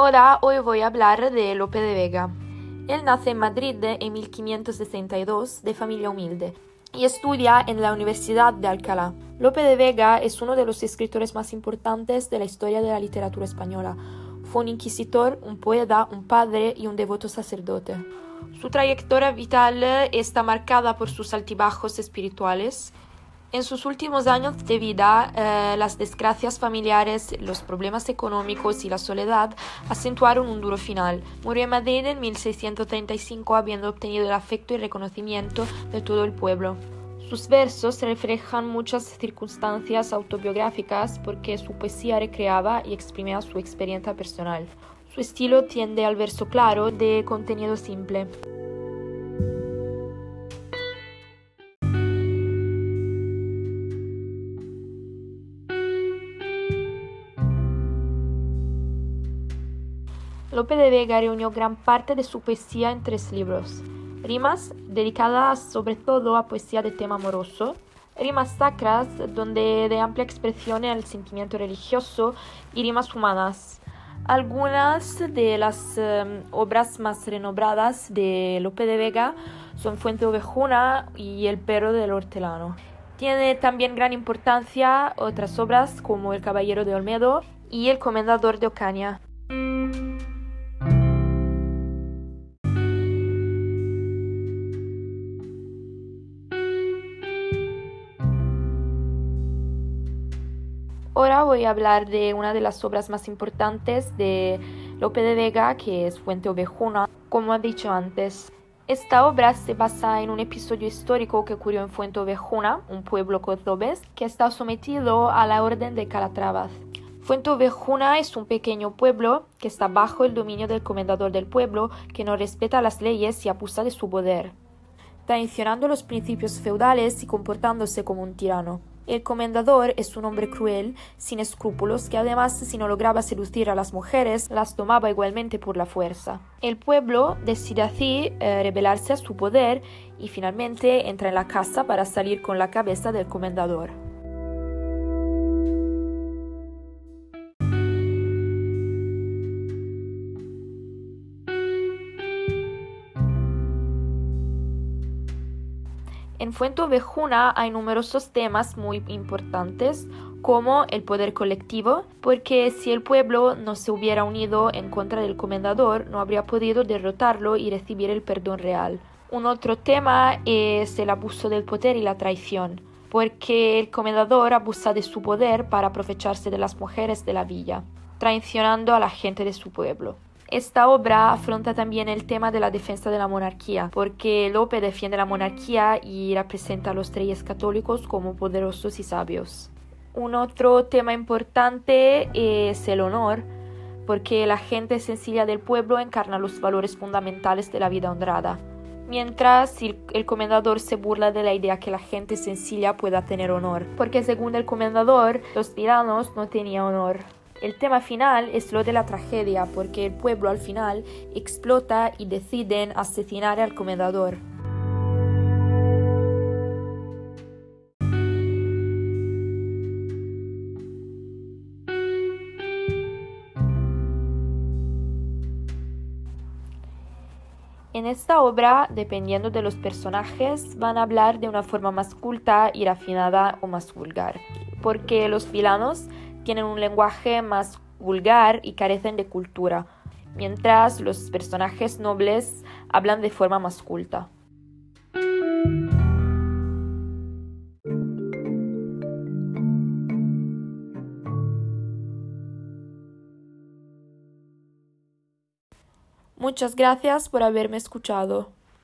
Hola, hoy voy a hablar de Lope de Vega. Él nace en Madrid en 1562 de familia humilde y estudia en la Universidad de Alcalá. Lope de Vega es uno de los escritores más importantes de la historia de la literatura española. Fue un inquisidor, un poeta, un padre y un devoto sacerdote. Su trayectoria vital está marcada por sus altibajos espirituales en sus últimos años de vida, eh, las desgracias familiares, los problemas económicos y la soledad acentuaron un duro final. Murió en Madrid en 1635 habiendo obtenido el afecto y reconocimiento de todo el pueblo. Sus versos reflejan muchas circunstancias autobiográficas porque su poesía recreaba y exprimía su experiencia personal. Su estilo tiende al verso claro de contenido simple. Lope de Vega reunió gran parte de su poesía en tres libros. Rimas, dedicadas sobre todo a poesía de tema amoroso, rimas sacras, donde de amplia expresión el sentimiento religioso, y rimas humanas. Algunas de las em, obras más renombradas de Lope de Vega son Fuente Ovejuna y El perro del hortelano. Tiene también gran importancia otras obras como El caballero de Olmedo y El comendador de Ocaña. Ahora voy a hablar de una de las obras más importantes de Lope de Vega, que es Fuente Ovejuna, como he dicho antes. Esta obra se basa en un episodio histórico que ocurrió en Fuente Ovejuna, un pueblo cordobés que está sometido a la orden de Calatrava. Fuente Ovejuna es un pequeño pueblo que está bajo el dominio del comendador del pueblo que no respeta las leyes y abusa de su poder, traicionando los principios feudales y comportándose como un tirano. El comendador es un hombre cruel, sin escrúpulos, que además si no lograba seducir a las mujeres, las tomaba igualmente por la fuerza. El pueblo decide así eh, rebelarse a su poder y finalmente entra en la casa para salir con la cabeza del comendador. En Fuente Ovejuna hay numerosos temas muy importantes como el poder colectivo, porque si el pueblo no se hubiera unido en contra del comendador, no habría podido derrotarlo y recibir el perdón real. Un otro tema es el abuso del poder y la traición, porque el comendador abusa de su poder para aprovecharse de las mujeres de la villa, traicionando a la gente de su pueblo. Esta obra afronta también el tema de la defensa de la monarquía, porque Lope defiende la monarquía y representa a los reyes católicos como poderosos y sabios. Un otro tema importante es el honor, porque la gente sencilla del pueblo encarna los valores fundamentales de la vida honrada, mientras el, el, comendador se burla de la idea que la gente sencilla pueda tener honor, porque según el comendador, los tiranos no tenían honor. El tema final es lo de la tragedia, porque el pueblo al final explota y deciden asesinar al comendador. En esta obra, dependiendo de los personajes, van a hablar de una forma más culta y refinada o más vulgar, porque los vilanos tienen un lenguaje más vulgar y carecen de cultura, mientras los personajes nobles hablan de forma más culta. Muchas gracias por haberme escuchado.